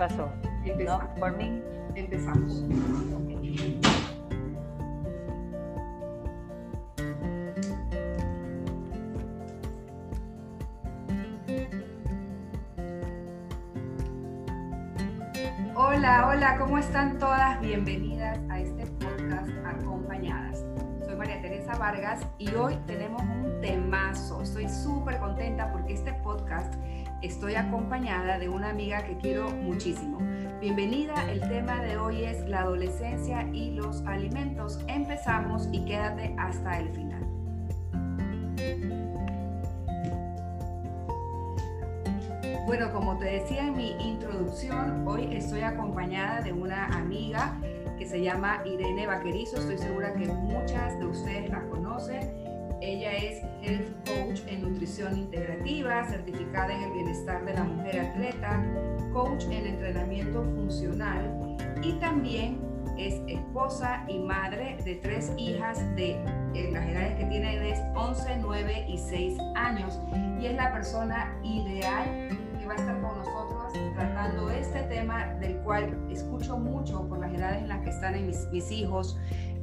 pasó? Empezamos. ¿Por mí? Empezamos. Hola, hola, ¿cómo están todas? Bienvenidas a este podcast Acompañadas. Soy María Teresa Vargas y hoy tenemos un temazo. Estoy súper contenta porque este podcast estoy acompañada de una amiga que quiero muchísimo. Bienvenida, el tema de hoy es la adolescencia y los alimentos. Empezamos y quédate hasta el final. Bueno, como te decía en mi introducción, hoy estoy acompañada de una amiga que se llama Irene Vaquerizo. Estoy segura que muchas de ustedes la conocen. Ella es Health Coach en Nutrición Integrativa, certificada en el bienestar de la mujer atleta, coach en entrenamiento funcional y también es esposa y madre de tres hijas de eh, las edades que tienen es 11, 9 y 6 años. Y es la persona ideal que va a estar con nosotros tratando este tema del cual escucho mucho por las edades en las que están mis, mis hijos,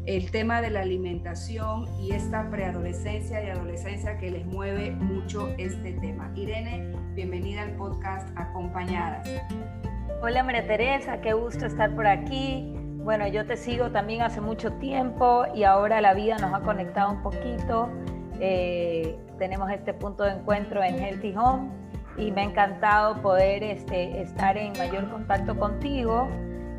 el tema de la alimentación y esta preadolescencia y adolescencia que les mueve mucho este tema. Irene, bienvenida al podcast Acompañadas. Hola María Teresa, qué gusto estar por aquí. Bueno, yo te sigo también hace mucho tiempo y ahora la vida nos ha conectado un poquito. Eh, tenemos este punto de encuentro en Healthy Home y me ha encantado poder este, estar en mayor contacto contigo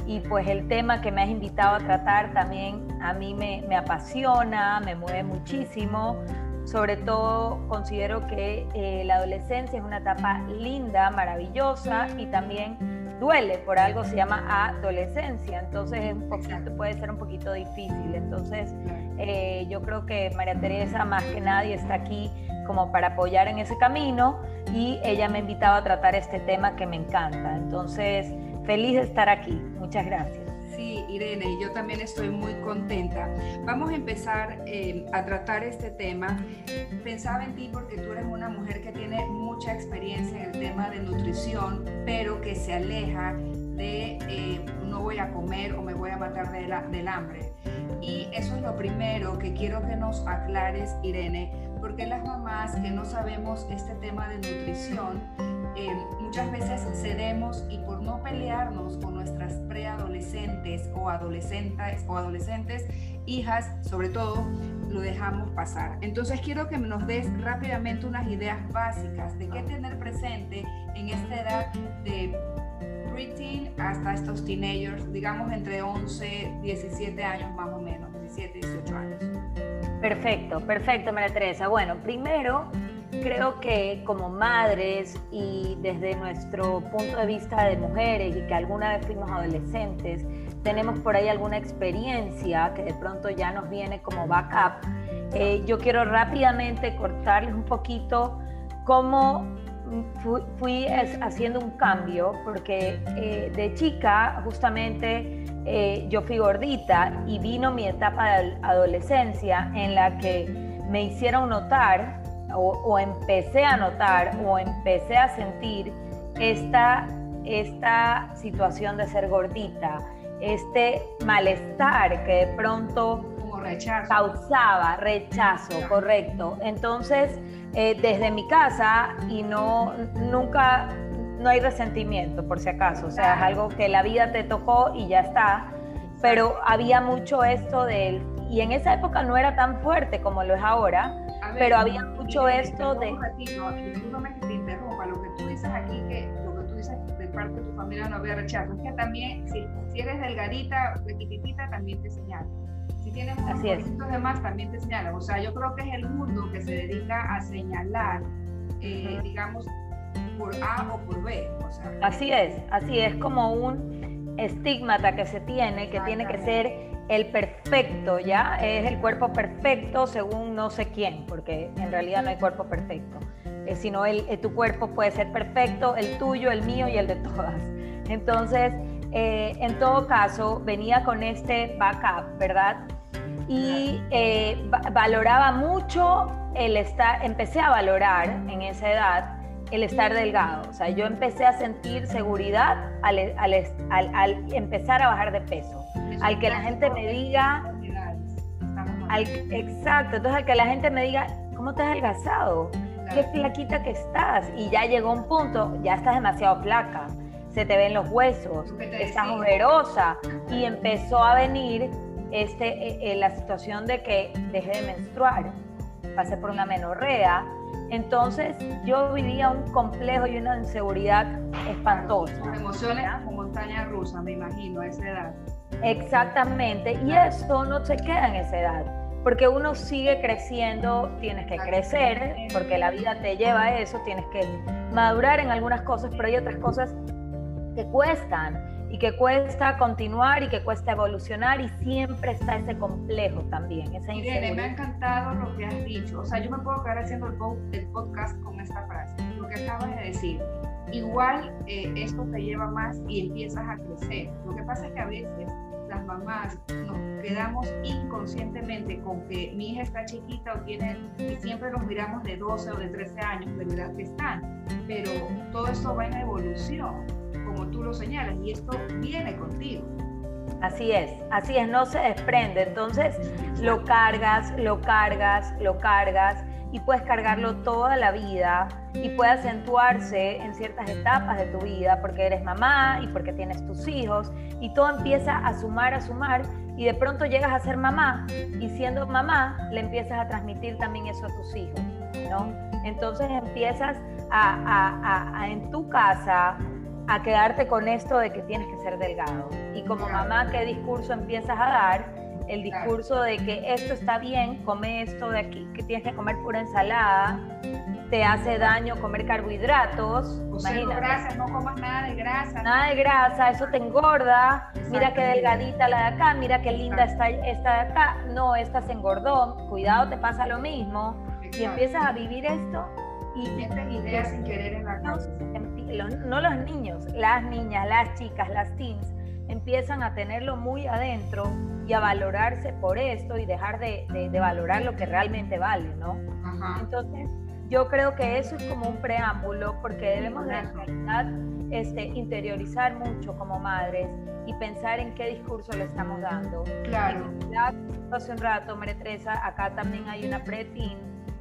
y pues el tema que me has invitado a tratar también a mí me, me apasiona, me mueve muchísimo. Sobre todo considero que eh, la adolescencia es una etapa linda, maravillosa y también duele, por algo se llama adolescencia, entonces es un poquito, puede ser un poquito difícil. Entonces eh, yo creo que María Teresa más que nadie está aquí como para apoyar en ese camino y ella me ha invitado a tratar este tema que me encanta. Entonces, feliz de estar aquí. Muchas gracias. Irene, y yo también estoy muy contenta. Vamos a empezar eh, a tratar este tema. Pensaba en ti porque tú eres una mujer que tiene mucha experiencia en el tema de nutrición, pero que se aleja de eh, no voy a comer o me voy a matar de la, del hambre. Y eso es lo primero que quiero que nos aclares, Irene, porque las mamás que no sabemos este tema de nutrición, eh, muchas veces cedemos y por no pelearnos con nuestras preadolescentes o adolescentes o adolescentes, hijas sobre todo, lo dejamos pasar. Entonces quiero que nos des rápidamente unas ideas básicas de qué tener presente en esta edad de preteen hasta estos teenagers, digamos entre 11, 17 años más o menos, 17, 18 años. Perfecto, perfecto, María Teresa. Bueno, primero creo que como madres y desde nuestro punto de vista de mujeres y que alguna vez fuimos adolescentes, tenemos por ahí alguna experiencia que de pronto ya nos viene como backup. Eh, yo quiero rápidamente cortarles un poquito cómo fui, fui haciendo un cambio, porque eh, de chica justamente eh, yo fui gordita y vino mi etapa de adolescencia en la que me hicieron notar o, empecé a notar o empecé a sentir esta, esta situación de ser gordita, este malestar que de pronto causaba rechazo, correcto. Entonces, eh, desde mi casa y no nunca no hay resentimiento por si acaso, o sea, es algo que la vida te tocó y ya está, pero había mucho esto de y en esa época no era tan fuerte como lo es ahora, pero había mucho esto de... Discúlpame que te interrumpa, lo que tú dices aquí, que lo que tú dices de parte de tu familia no había rechazo, es que también, si, si eres delgadita, pequitita, también te señalan. Si tienes unos poquitos de más, también te señalan. O sea, yo creo que es el mundo que se dedica a señalar, eh, digamos, por A o por B. O sea, así es, así es como un estigmata que se tiene, que tiene que ser el perfecto, ¿ya? Es el cuerpo perfecto según no sé quién, porque en realidad no hay cuerpo perfecto, eh, sino el, eh, tu cuerpo puede ser perfecto, el tuyo, el mío y el de todas. Entonces, eh, en todo caso, venía con este backup, ¿verdad? Y valoraba mucho el estar, empecé a valorar en esa edad el estar delgado. O sea, yo empecé a sentir seguridad al, empezar a bajar de peso. Al que la gente me diga... Al, exacto, entonces al que la gente me diga, ¿cómo te has adelgazado? Qué flaquita que estás. Y ya llegó un punto, ya estás demasiado flaca, se te ven los huesos, estás ojerosa. Y empezó a venir este, eh, eh, la situación de que dejé de menstruar, pasé por una menorrea, entonces yo vivía un complejo y una inseguridad espantosa. emociones como montaña rusa, me imagino, a esa edad. Exactamente, y eso no se queda en esa edad, porque uno sigue creciendo, tienes que crecer, porque la vida te lleva a eso, tienes que madurar en algunas cosas, pero hay otras cosas que cuestan y que cuesta continuar y que cuesta evolucionar y siempre está ese complejo también, esa Irene, me ha encantado lo que has dicho. O sea, yo me puedo quedar haciendo el, podcast con esta frase, lo que acabas de decir. Igual eh, esto te lleva más y empiezas a crecer. Lo que pasa es que a veces las mamás nos quedamos inconscientemente con que mi hija está chiquita o tiene, y siempre nos miramos de 12 o de 13 años, de verdad que están, pero todo esto va en evolución como tú lo señalas, y esto viene contigo. Así es, así es, no se desprende. Entonces lo cargas, lo cargas, lo cargas y puedes cargarlo toda la vida y puede acentuarse en ciertas etapas de tu vida porque eres mamá y porque tienes tus hijos y todo empieza a sumar, a sumar y de pronto llegas a ser mamá y siendo mamá le empiezas a transmitir también eso a tus hijos, ¿no? Entonces empiezas a, a en tu casa a quedarte con esto de que tienes que ser delgado. Y como mamá, ¿qué discurso empiezas a dar? El discurso de que esto está bien, come esto de aquí, que tienes que comer pura ensalada, te hace daño comer carbohidratos. O sea, grasa, no comas nada de grasa. Nada de grasa, eso te engorda. Mira qué delgadita la de acá, mira qué linda está esta de acá. No, esta se engordó. Cuidado, te pasa lo mismo. Y empiezas a vivir esto y, ideas sin querer en la casa no los niños, las niñas, las chicas, las teens, empiezan a tenerlo muy adentro y a valorarse por esto y dejar de, valorar lo que realmente vale, ¿no? Entonces, yo creo que eso es como un preámbulo porque debemos de realidad este, interiorizar mucho como madres y pensar en qué discurso le estamos dando. Claro. hace un rato, María Teresa, acá también hay una pre-teen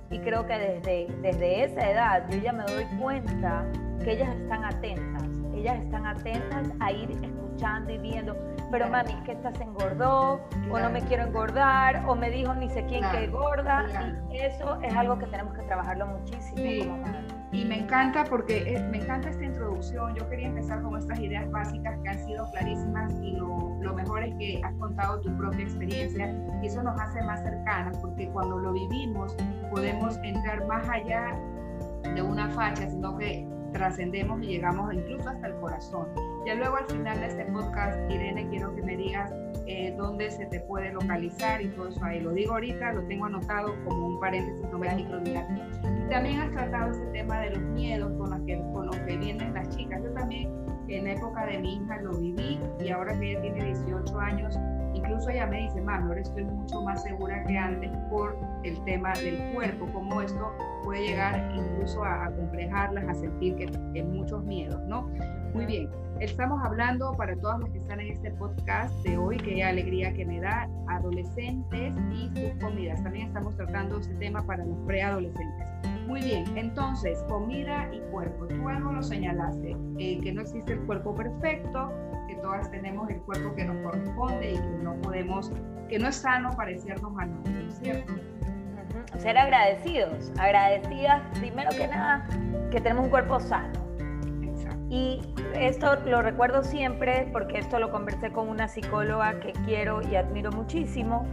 y creo que desde, desde esa edad yo ya me doy cuenta que ellas están atentas, ellas están atentas a ir escuchando y viendo, pero mami, es que esta se engordó, o no me quiero engordar, o me dijo ni sé quién que engorda, y eso es algo que tenemos que trabajarlo muchísimo. Y me encanta porque eh, me encanta esta introducción. Yo quería empezar con estas ideas básicas que han sido clarísimas y lo, lo, mejor es que has contado tu propia experiencia y eso nos hace más cercanas porque cuando lo vivimos podemos entrar más allá de una facha, sino que trascendemos y llegamos incluso hasta el corazón. Ya luego al final de este podcast, Irene, quiero que me digas eh, dónde se te puede localizar y todo eso ahí. Lo digo ahorita, lo tengo anotado como un paréntesis, no me Y también has tratado este tema de los miedos con los que, con los que vienen las chicas. Yo también en la época de mi hija lo viví y ahora que ella tiene 18 años, incluso ella me dice, mami, ahora estoy mucho más segura que antes por el tema del cuerpo, como esto puede llegar incluso a, a complejarlas, a sentir que, que muchos miedos, ¿no? Muy bien, estamos hablando para todos los que están en este podcast de hoy, qué alegría que me da, adolescentes y sus comidas. También estamos tratando este tema para los preadolescentes. Muy bien, entonces, comida y cuerpo. Tú algo lo señalaste, eh, que no existe el cuerpo perfecto, que todas tenemos el cuerpo que nos corresponde y que no podemos, que no es sano parecernos a nadie, ¿cierto? Ser agradecidos, agradecidas primero que nada que tenemos un cuerpo sano y esto lo recuerdo siempre porque esto lo conversé con una psicóloga que quiero y admiro muchísimo.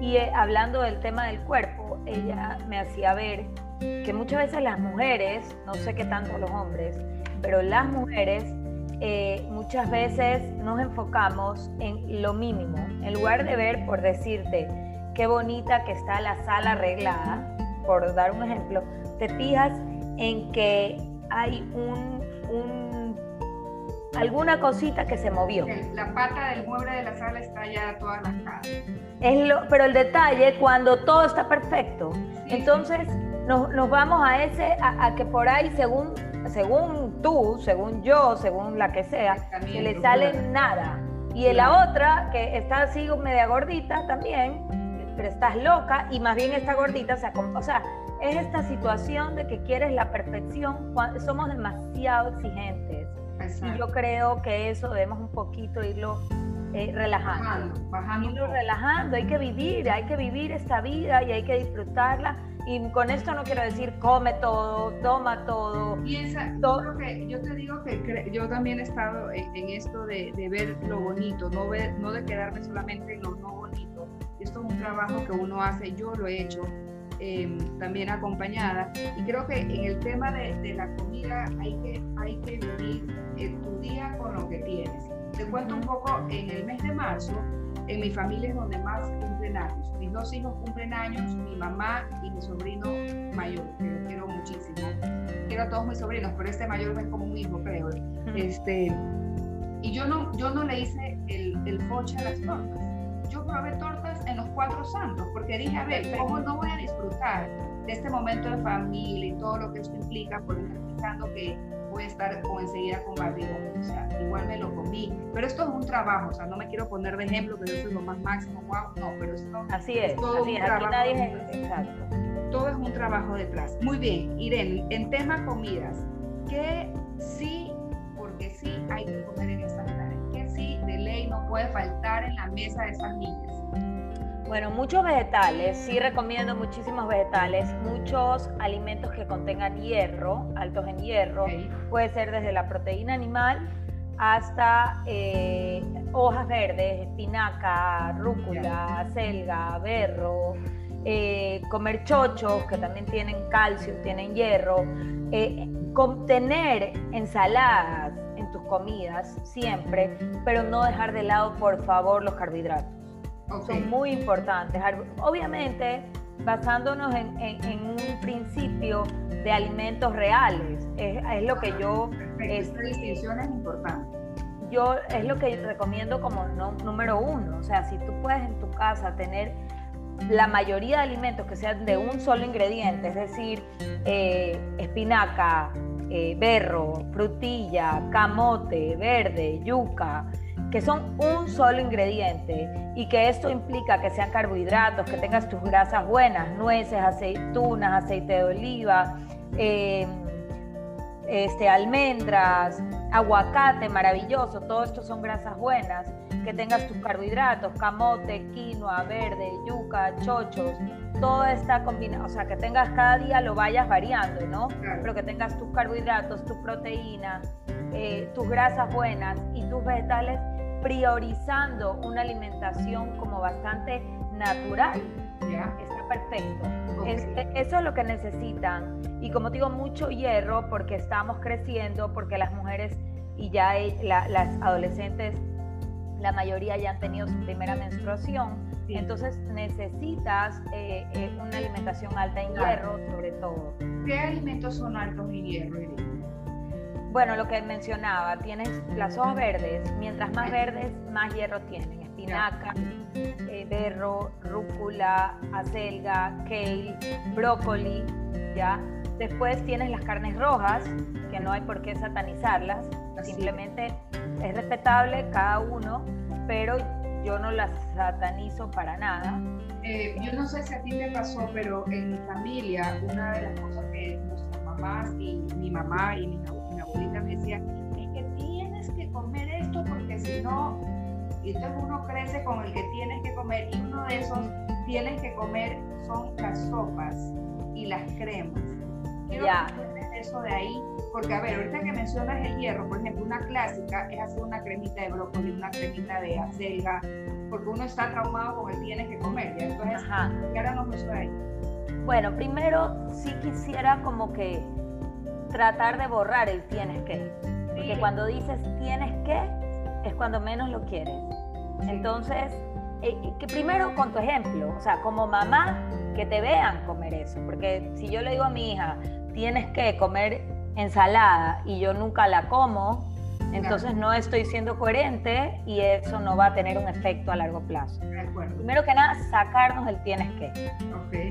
Y eh, hablando del tema del cuerpo, ella me hacía ver que muchas veces las mujeres, no sé qué tanto los hombres, pero las mujeres eh, muchas veces nos enfocamos en lo mínimo. En lugar de ver, por decirte, qué bonita que está la sala arreglada, por dar un ejemplo, te fijas en que hay un, un alguna cosita que se movió. La pata del mueble de la sala está ya todas las casas. Es lo, pero el detalle, cuando todo está perfecto, entonces Nos, nos, vamos a ese, a, que por ahí, según según tú, según yo, según la que sea, se le sale nada. Y la otra, que está así media gordita también, pero estás loca y más bien está gordita, o sea, es esta situación de que quieres la perfección, somos demasiado exigentes. Y yo creo que eso debemos un poquito irlo eh, relajando. Bajando, irlo relajando, hay que vivir, hay que vivir esta vida y hay que disfrutarla. Y con esto no quiero decir come todo, toma todo. Piensa, todo. Que, yo te digo que yo también he estado en, esto de, de, ver lo bonito, no, ver, no de quedarme solamente en lo no bonito. Esto es un trabajo que uno hace, yo lo he hecho Em, también acompañada. Y creo que en el tema de, de, la comida hay que, hay que vivir tu día con lo que tienes. Te cuento un poco, en el mes de marzo, en mi familia es donde más cumplen años. Mis dos hijos cumplen años, mi mamá y mi sobrino mayor, que lo quiero muchísimo. Quiero a todos mis sobrinos, pero este mayor es como un hijo, creo. Este, y yo no, yo no le hice el, el foche a las tortas yo probé tortas cuatro santos, porque dije, a ver, ¿cómo no voy a disfrutar de este momento de familia y todo lo que esto implica por estar pensando que voy a estar como enseguida con barrigón? O sea, igual me lo comí. Pero esto es un trabajo, o sea, no me quiero poner de ejemplo que yo soy lo más máximo, wow, no, pero esto así es, todo así es, aquí nadie es exacto. Todo es un trabajo detrás. Muy bien, Irene, en tema comidas, ¿qué sí, porque sí hay que comer en esta no puede faltar en la mesa de esas niñas? Bueno, muchos vegetales, sí recomiendo muchísimos vegetales, muchos alimentos que contengan hierro, altos en hierro, puede ser desde la proteína animal hasta eh, hojas verdes, espinaca, rúcula, selga, berro, eh, comer chochos que también tienen calcio, tienen hierro, eh, contener ensaladas, tus comidas siempre, pero no dejar de lado, por favor, los carbohidratos. Son muy importantes. Obviamente, basándonos en, un principio de alimentos reales. Es, lo que yo... Esta distinción es importante. Yo es lo que recomiendo como número uno. O sea, si tú puedes en tu casa tener la mayoría de alimentos que sean de un solo ingrediente, es decir, eh, espinaca, eh, berro, frutilla, camote, verde, yuca, que son un solo ingrediente y que esto implica que sean carbohidratos, que tengas tus grasas buenas, nueces, aceitunas, aceite de oliva, em, este, almendras, aguacate, maravilloso, todo esto son grasas buenas, que tengas tus carbohidratos, camote, quinoa, verde, yuca, chochos, toda esta combinación, o sea, que tengas cada día lo vayas variando, ¿no? Pero que tengas tus carbohidratos, tu proteína, eh, tus grasas buenas y tus vegetales, priorizando una alimentación como bastante natural. Está perfecto. E, eso es lo que necesitan. Y como digo, mucho hierro porque estamos creciendo, porque las mujeres y ya las adolescentes, la mayoría ya han tenido su primera menstruación entonces necesitas eh, eh, una alimentación alta en hierro, sobre todo. ¿Qué alimentos son altos en hierro, Bueno, lo que mencionaba, tienes las hojas verdes, mientras más verdes, más hierro tienen. Espinaca, eh, berro, rúcula, acelga, kale, brócoli, ¿ya? Después tienes las carnes rojas, que no hay por qué satanizarlas, simplemente es respetable cada uno, pero yo no las satanizo para nada. Eh, yo no sé si a ti te pasó, pero en mi familia, una de las cosas que nuestras mamás y mi mamá y mi, abuelita me decían, es que tienes que comer esto porque si no, y entonces uno crece con el que tienes que comer y uno de esos tienes que comer son las sopas y las cremas. Quiero ya. que eso de ahí porque, a ver, ahorita que mencionas el hierro, por ejemplo, una clásica es hacer una cremita de brócoli, una cremita de acelga, porque uno está traumado con el tienes que comer, ¿ya? Entonces, Ajá. ¿qué haremos eso ahí? Bueno, primero sí quisiera como que tratar de borrar el tienes que. Porque cuando dices tienes que, es cuando menos lo quieres. Entonces, eh, que primero con tu ejemplo, o sea, como mamá, que te vean comer eso. Porque si yo le digo a mi hija, tienes que comer ensalada y yo nunca la como, Entonces no estoy siendo coherente y eso no va a tener un efecto a largo plazo. Primero que nada, sacarnos el tienes que.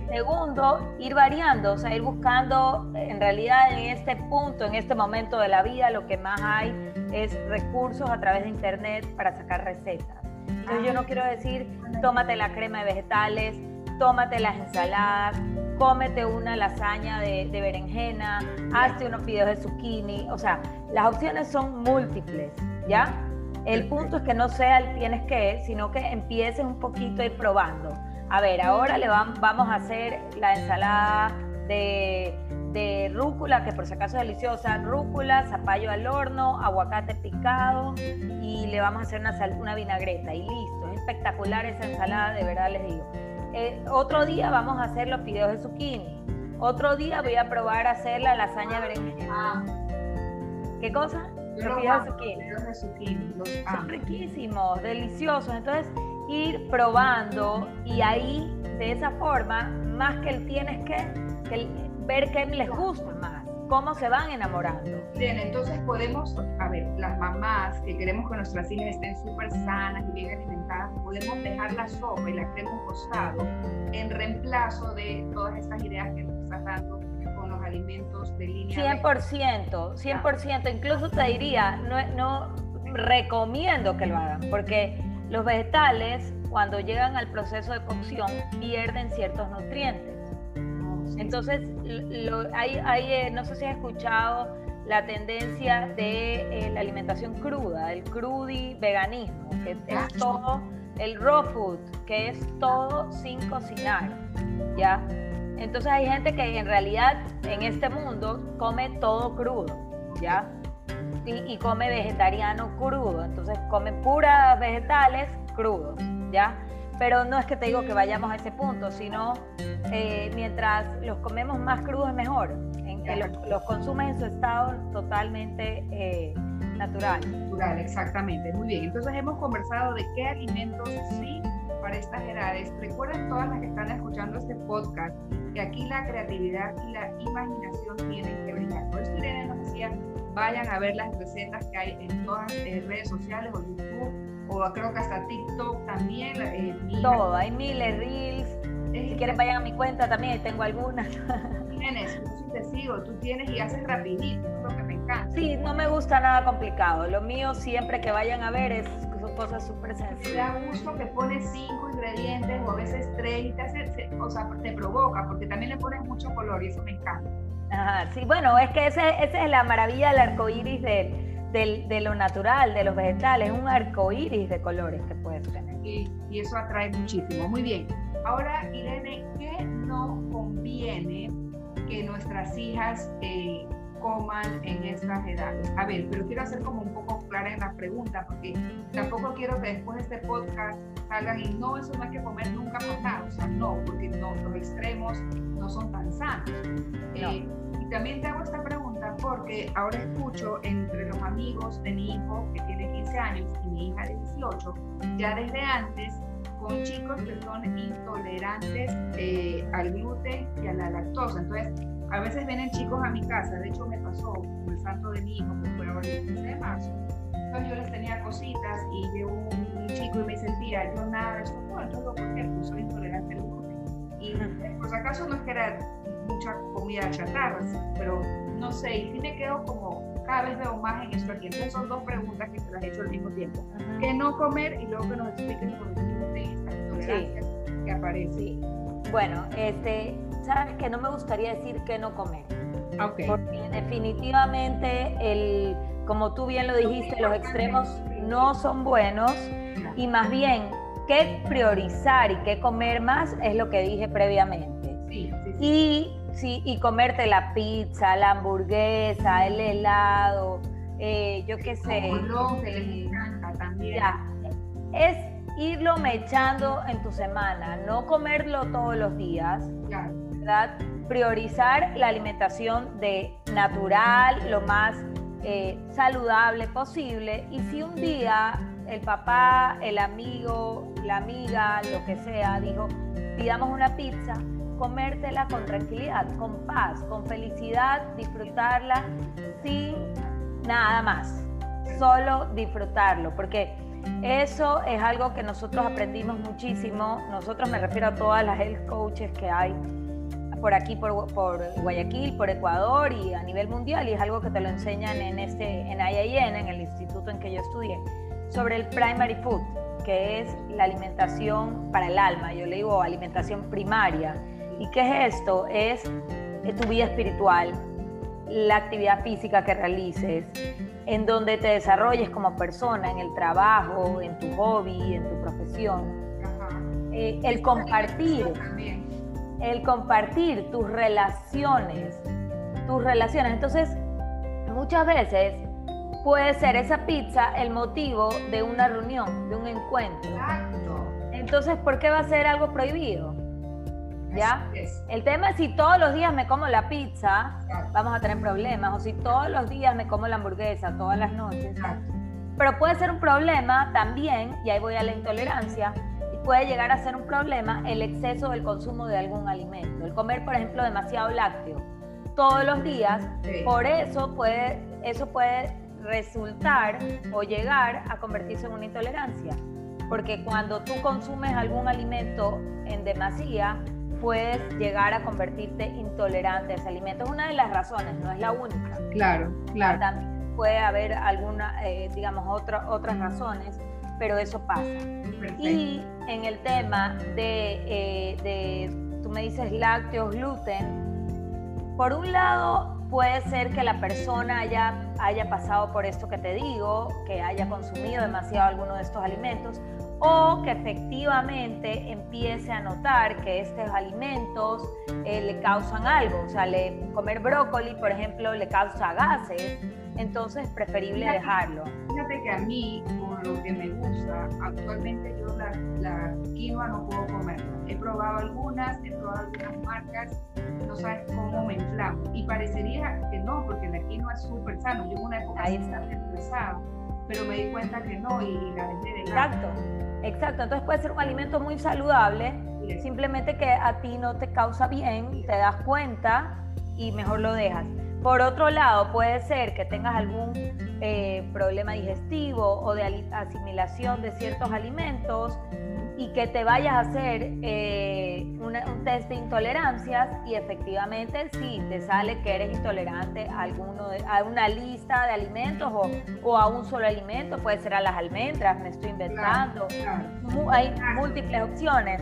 Segundo, ir variando, o sea, ir buscando, en realidad en este punto, en este momento de la vida, lo que más hay es recursos a través de internet para sacar recetas. Entonces yo no quiero decir, tómate la crema de vegetales, tómate las ensaladas, cómete una lasaña de, berenjena, hazte unos fideos de zucchini, o sea, las opciones son múltiples, ¿ya? El punto es que no sea el tienes que, sino que empieces un poquito a ir probando. A ver, ahora le vamos a hacer la ensalada de, de rúcula, que por si acaso es deliciosa, rúcula, zapallo al horno, aguacate picado y le vamos a hacer una, una vinagreta y listo. Es espectacular esa ensalada, de verdad les digo. Eh, otro día vamos a hacer los fideos de zucchini. Otro día voy a probar a hacer la lasaña berenjena. ¿Qué cosa? los fideos de zucchini. Son riquísimos, deliciosos. Entonces, ir probando y ahí, de esa forma, más que el tienes que, ver qué les gusta más cómo se van enamorando. Bien, entonces podemos, a ver, las mamás que queremos que nuestras hijas estén súper sanas y bien alimentadas, podemos dejar la sopa y la crema un costado en reemplazo de todas estas ideas que nos estás dando con los alimentos de línea. 100%, 100%, incluso te diría, no, no recomiendo que lo hagan, porque los vegetales, cuando llegan al proceso de cocción, pierden ciertos nutrientes. Entonces, hay, eh, no sé si has escuchado la tendencia de eh, la alimentación cruda, el crudi veganismo, que es ah, todo, el raw food, que es todo sin cocinar, ¿ya? Entonces hay gente que en realidad en este mundo come todo crudo, ¿ya? Y, y come vegetariano crudo, entonces come puras vegetales crudos, ¿ya? Pero no es que te digo que vayamos a ese punto, sino eh, mientras los comemos más crudos mejor, en que los, consumes en su estado totalmente eh, natural. Natural, exactamente. Muy bien, entonces hemos conversado de qué alimentos sí para estas edades. Recuerden todas las que están escuchando este podcast que aquí la creatividad y la imaginación tienen que brillar. Por eso Irene nos decía, vayan a ver las recetas que hay en todas las eh, redes sociales o YouTube o creo que hasta TikTok también. Eh, Todo, hay miles, reels. si quieren vayan a mi cuenta también, tengo algunas. Tienes, yo te sigo, tú tienes y haces rapidito, es lo que me encanta. Sí, no me gusta nada complicado. Lo mío siempre que vayan a ver es, son cosas súper sencillas. Me da gusto que pones cinco ingredientes o a veces tres y te hace, o sea, te provoca porque también le pones mucho color y eso me encanta. Ajá, sí, bueno, es que esa es la maravilla del arco iris de de lo natural, de los vegetales, un arco iris de colores que puedes tener. Y, y eso atrae muchísimo. Muy bien. Ahora, Irene, ¿qué no conviene que nuestras hijas eh, coman en estas edades? A ver, pero quiero hacer como un poco clara en la pregunta, porque tampoco quiero que después de este podcast salgan y no, eso no hay que comer nunca nada. O sea, no, porque no, los extremos no son tan sanos. Eh, y también te hago esta pregunta porque ahora escucho entre los amigos de mi hijo que tiene 15 años y mi hija de 18, ya desde antes, con chicos que son intolerantes eh, al gluten y a la lactosa. Entonces, a veces vienen chicos a mi casa, de hecho me pasó con el santo de mi hijo, que fue ahora el 15 de marzo. Entonces yo les tenía cositas y llegó un, chico y me dice, tía, yo nada de eso, no, entonces ¿por qué? Pues soy intolerante al gluten. Y por si acaso no es que era mucha comida chatarra, pero no sé, y sí me quedo como, cada vez veo más en eso aquí. Entonces son dos preguntas que se las he hecho al mismo tiempo. ¿Qué no comer? Y luego que nos expliquen por qué esta intolerancia que aparece. Bueno, este, sabes que no me gustaría decir que no comer. Okay. Porque definitivamente, el, como tú bien lo dijiste, los extremos no son buenos y más bien qué priorizar y qué comer más es lo que dije previamente. Sí, sí, sí. Y Sí, y comerte la pizza, la hamburguesa, el helado, eh, yo qué sé. Que les encanta también. es irlo mechando en tu semana, no comerlo todos los días, ¿verdad? Priorizar la alimentación de natural, lo más eh, saludable posible. Y si un día el papá, el amigo, la amiga, lo que sea, dijo, pidamos una pizza, comértela con tranquilidad, con paz, con felicidad, disfrutarla sin nada más. solo disfrutarlo, porque eso es algo que nosotros aprendimos muchísimo. Nosotros me refiero a todas las health coaches que hay por aquí, por, Guayaquil, por Ecuador y a nivel mundial, y es algo que te lo enseñan en, este, en IAN, en el instituto en que yo estudié, sobre el primary food, que es la alimentación para el alma, yo le digo alimentación primaria. ¿Y qué es esto? Es tu vida espiritual, la actividad física que realices, en donde te desarrolles como persona, en el trabajo, en tu hobby, en tu profesión. Eh, el compartir, el compartir tus relaciones, tus relaciones. Entonces, muchas veces puede ser esa pizza el motivo de una reunión, de un encuentro. Entonces, ¿por qué va a ser algo prohibido? ¿Ya? El tema es si todos los días me como la pizza, vamos a tener problemas, o si todos los días me como la hamburguesa, todas las noches. Pero puede ser un problema también, y ahí voy a la intolerancia, y puede llegar a ser un problema el exceso del consumo de algún alimento. El comer, por ejemplo, demasiado lácteo todos los días, por eso puede, eso puede resultar o llegar a convertirse en una intolerancia. Porque cuando tú consumes algún alimento en demasía, puedes llegar a convertirte intolerante a ese alimento. Es una de las razones, no es la única. Claro, claro. También puede haber alguna, eh, digamos, otras razones, pero eso pasa. Y en el tema de, eh, de, tú me dices lácteos, gluten, por un lado puede ser que la persona haya, haya pasado por esto que te digo, que haya consumido demasiado alguno de estos alimentos, o que efectivamente empiece a notar que estos alimentos eh, le causan algo, o sea, le, comer brócoli, por ejemplo, le causa gases, entonces es preferible dejarlo. Fíjate que a mí, con lo que me gusta, actualmente yo la, la quinoa no puedo comerla. He probado algunas, he probado algunas marcas, no sabes cómo me inflamo. Y parecería que no, porque la quinoa es súper sano. Yo en una época Ahí está. estresada, pero me di cuenta que no y, la dejé de. Exacto. Exacto, entonces puede ser un alimento muy saludable, simplemente que a ti no te causa bien, te das cuenta y mejor lo dejas. Por otro lado, puede ser que tengas algún eh, problema digestivo o de asimilación de ciertos alimentos y que te vayas a hacer eh, un test de intolerancias y efectivamente sí, te sale que eres intolerante a, alguno a una lista de alimentos o, o, a un solo alimento, puede ser a las almendras, me estoy inventando. Hay múltiples opciones,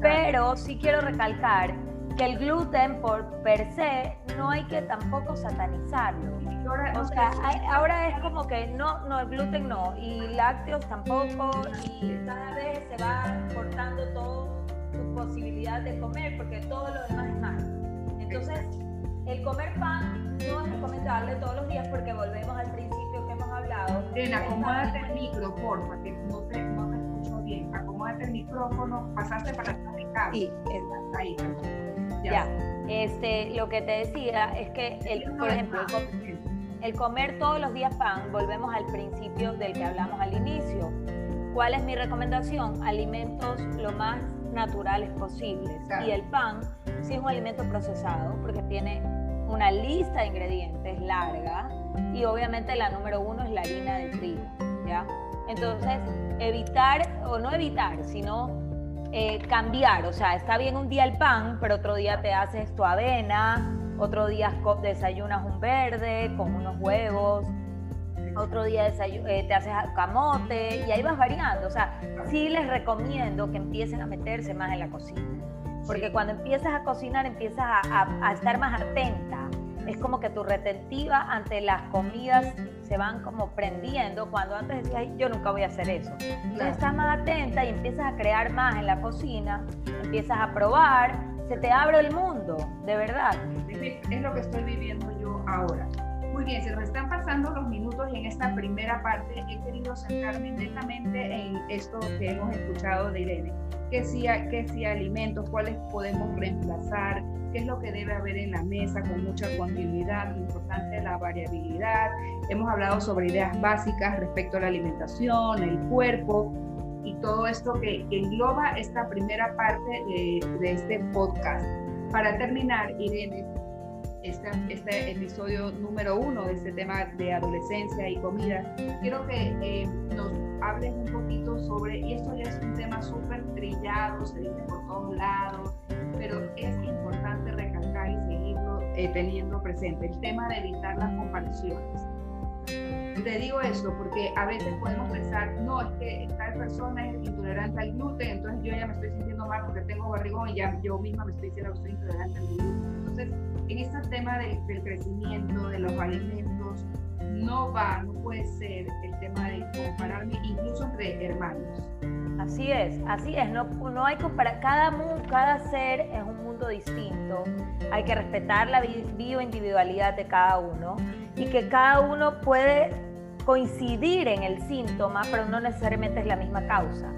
pero sí quiero recalcar que el gluten por per se no hay que tampoco satanizarlo. O sea, ahora es como que no, no, el gluten no, y lácteos tampoco, y cada vez se va cortando todo tu posibilidad de comer, porque todo lo demás es malo. Entonces, el comer pan no es recomendable todos los días porque volvemos al principio que hemos hablado. Ven, acomódate el micro, porfa, que no te, no te escucho bien. Acomódate el micrófono, pasaste para atrás de Sí, ahí. Ya. Este, lo que te decía es que, el, por ejemplo, el, comer todos los días pan, volvemos al principio del que hablamos al inicio. ¿Cuál es mi recomendación? Alimentos lo más naturales posibles. Y el pan sí es un alimento procesado porque tiene una lista de ingredientes larga y obviamente la número uno es la harina de trigo, ¿ya? Entonces, evitar, o no evitar, sino eh, cambiar, o sea, está bien un día el pan, pero otro día te haces tu avena, otro día desayunas un verde con unos huevos, otro día eh, te haces camote y ahí vas variando. O sea, sí les recomiendo que empiecen a meterse más en la cocina, porque cuando empiezas a cocinar empiezas a estar más atenta es como que tu retentiva ante las comidas se van como prendiendo cuando antes decías, yo nunca voy a hacer eso. Entonces estás más atenta y empiezas a crear más en la cocina, empiezas a probar, se te abre el mundo, de verdad. Es lo que estoy viviendo yo ahora. Muy bien, se nos están pasando los minutos y en esta primera parte he querido centrarme netamente en esto que hemos escuchado de Irene. ¿Qué si, qué si alimentos, cuáles podemos reemplazar, qué es lo que debe haber en la mesa con mucha continuidad, lo importante es la variabilidad. Hemos hablado sobre ideas básicas respecto a la alimentación, el cuerpo y todo esto que, engloba esta primera parte de, de este podcast. Para terminar, Irene, este, este, episodio número uno de este tema de adolescencia y comida, quiero que eh, nos hables un poquito sobre, y esto ya es un tema súper trillado, se dice por todos lados, pero es importante recalcar y seguirlo eh, teniendo presente, el tema de evitar las comparaciones. Te digo esto porque a veces podemos pensar, no, es que tal persona es intolerante al gluten, entonces yo ya me estoy sintiendo mal porque tengo barrigón y ya yo misma me estoy diciendo que soy intolerante al gluten. Entonces, en este tema del crecimiento, de los alimentos, no va, no puede ser el tema de compararme incluso entre hermanos. Así es, así es, no, no hay comparar, cada, cada ser es un mundo distinto, hay que respetar la bioindividualidad de cada uno y que cada uno puede coincidir en el síntoma, pero no necesariamente es la misma causa.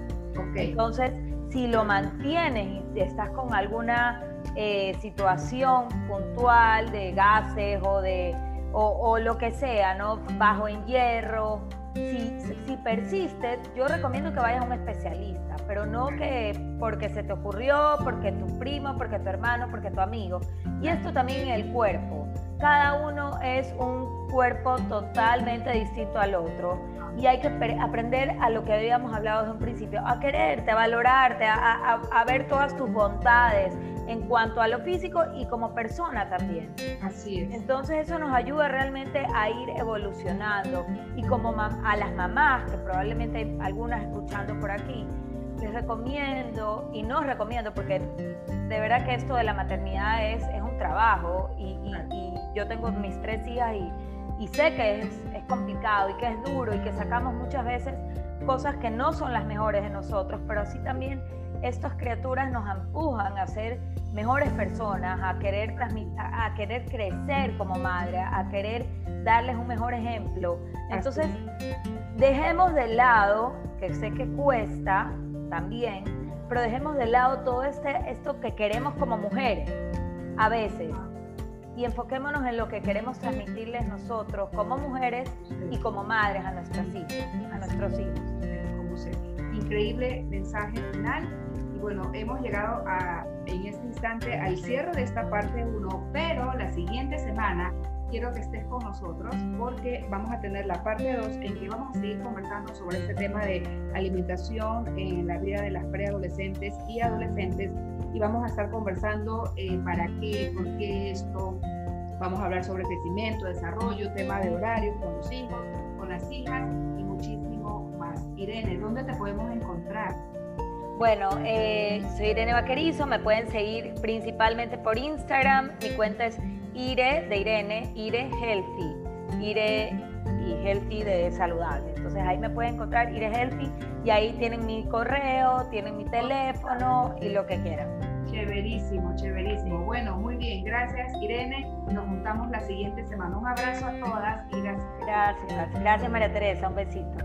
Entonces, si lo mantienes y estás con alguna eh, situación puntual de gases o de o, lo que sea, ¿no? Bajo en hierro. Si, si persiste, yo recomiendo que vayas a un especialista, pero no que porque se te ocurrió, porque tu primo, porque tu hermano, porque tu amigo. Y esto también en el cuerpo. Cada uno es un cuerpo totalmente distinto al otro y hay que aprender a lo que habíamos hablado desde un principio, a quererte, a valorarte, a, a, ver todas tus bondades en cuanto a lo físico y como persona también. Así es. Entonces eso nos ayuda realmente a ir evolucionando y como a las mamás, que probablemente hay algunas escuchando por aquí, les recomiendo y no recomiendo porque de verdad que esto de la maternidad es, es un trabajo y, y yo tengo mis tres hijas y y sé que es, es, complicado y que es duro y que sacamos muchas veces cosas que no son las mejores de nosotros, pero sí también estas criaturas nos empujan a ser mejores personas, a querer, a querer crecer como madre, a querer darles un mejor ejemplo. Entonces, dejemos de lado, que sé que cuesta también, pero dejemos de lado todo este, esto que queremos como mujeres a veces y enfoquémonos en lo que queremos transmitirles nosotros como mujeres y como madres a nuestras hijas, a nuestros hijos. Increíble mensaje final. Y bueno, hemos llegado a, en este instante al cierre de esta parte 1, pero la siguiente semana quiero que estés con nosotros porque vamos a tener la parte 2 en que vamos a seguir conversando sobre este tema de alimentación en la vida de las preadolescentes y adolescentes y vamos a estar conversando eh, para qué, por qué esto. Vamos a hablar sobre crecimiento, desarrollo, tema de horarios con los hijos, con las hijas. Irene, ¿dónde te podemos encontrar? Bueno, eh, soy Irene Vaquerizo, me pueden seguir principalmente por Instagram, mi cuenta es Ire de Irene, Ire Healthy, Ire y Healthy de saludable. Entonces ahí me pueden encontrar Ire Healthy y ahí tienen mi correo, tienen mi teléfono y lo que quieran. Chéverísimo, chéverísimo. Bueno, muy bien, gracias Irene. Nos juntamos la siguiente semana. Un abrazo a todas y gracias. Gracias, gracias María Teresa, un besito.